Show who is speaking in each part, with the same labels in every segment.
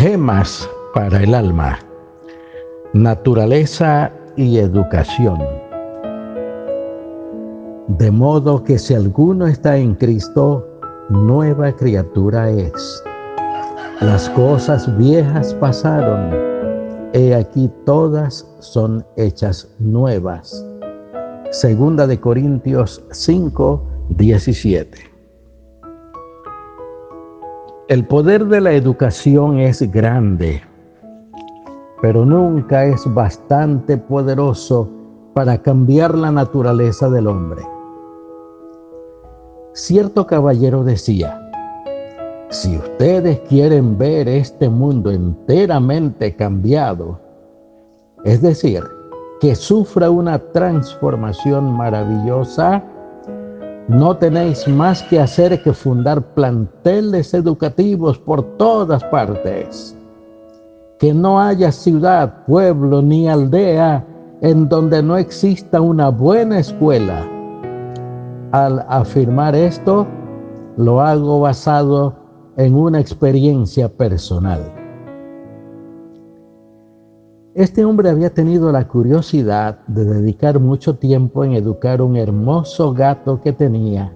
Speaker 1: Temas para el alma. Naturaleza y educación. De modo que si alguno está en Cristo, nueva criatura es. Las cosas viejas pasaron, he aquí todas son hechas nuevas. Segunda de Corintios 5, 17. El poder de la educación es grande, pero nunca es bastante poderoso para cambiar la naturaleza del hombre. Cierto caballero decía, si ustedes quieren ver este mundo enteramente cambiado, es decir, que sufra una transformación maravillosa, no tenéis más que hacer que fundar planteles educativos por todas partes. Que no haya ciudad, pueblo ni aldea en donde no exista una buena escuela. Al afirmar esto, lo hago basado en una experiencia personal. Este hombre había tenido la curiosidad de dedicar mucho tiempo en educar un hermoso gato que tenía,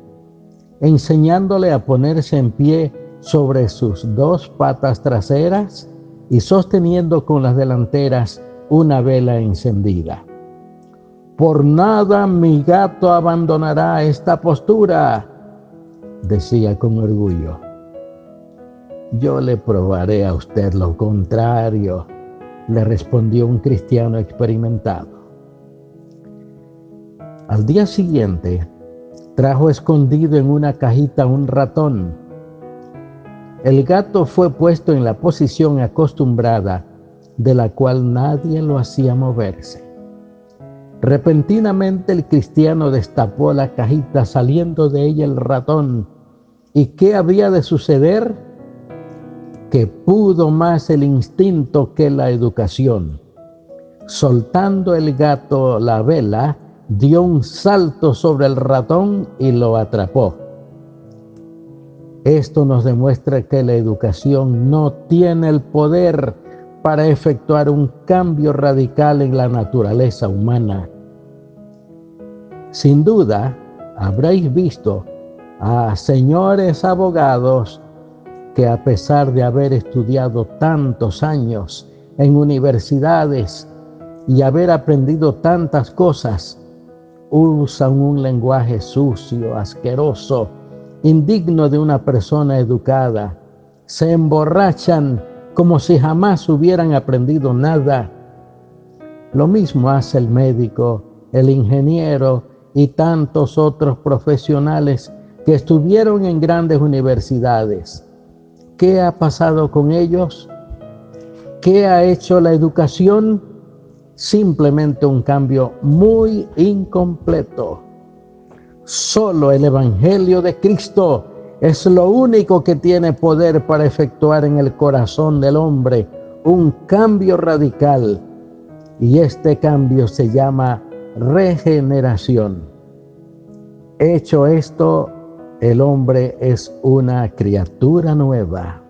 Speaker 1: enseñándole a ponerse en pie sobre sus dos patas traseras y sosteniendo con las delanteras una vela encendida. Por nada mi gato abandonará esta postura, decía con orgullo. Yo le probaré a usted lo contrario le respondió un cristiano experimentado. Al día siguiente, trajo escondido en una cajita un ratón. El gato fue puesto en la posición acostumbrada de la cual nadie lo hacía moverse. Repentinamente el cristiano destapó la cajita saliendo de ella el ratón. ¿Y qué había de suceder? Que pudo más el instinto que la educación. Soltando el gato la vela, dio un salto sobre el ratón y lo atrapó. Esto nos demuestra que la educación no tiene el poder para efectuar un cambio radical en la naturaleza humana. Sin duda, habréis visto a señores abogados que a pesar de haber estudiado tantos años en universidades y haber aprendido tantas cosas, usan un lenguaje sucio, asqueroso, indigno de una persona educada. Se emborrachan como si jamás hubieran aprendido nada. Lo mismo hace el médico, el ingeniero y tantos otros profesionales que estuvieron en grandes universidades ¿Qué ha pasado con ellos? ¿Qué ha hecho la educación? Simplemente un cambio muy incompleto. Solo el Evangelio de Cristo es lo único que tiene poder para efectuar en el corazón del hombre un cambio radical. Y este cambio se llama regeneración. Hecho esto, el hombre es una criatura nueva.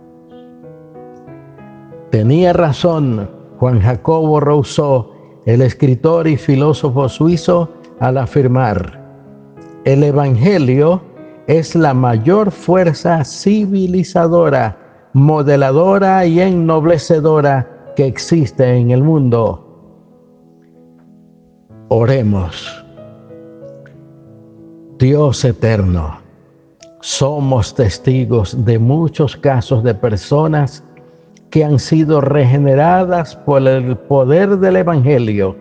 Speaker 1: Tenía razón Juan Jacobo Rousseau, el escritor y filósofo suizo, al afirmar, el Evangelio es la mayor fuerza civilizadora, modeladora y ennoblecedora que existe en el mundo. Oremos. Dios eterno somos testigos de muchos casos de personas que han sido regeneradas por el poder del Evangelio.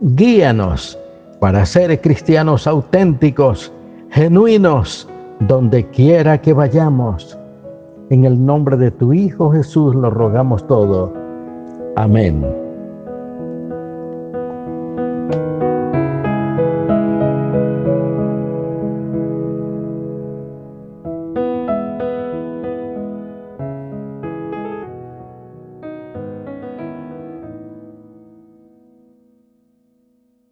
Speaker 1: Guíanos para ser cristianos auténticos, genuinos, donde quiera que vayamos. En el nombre de tu Hijo Jesús lo rogamos todo. Amén.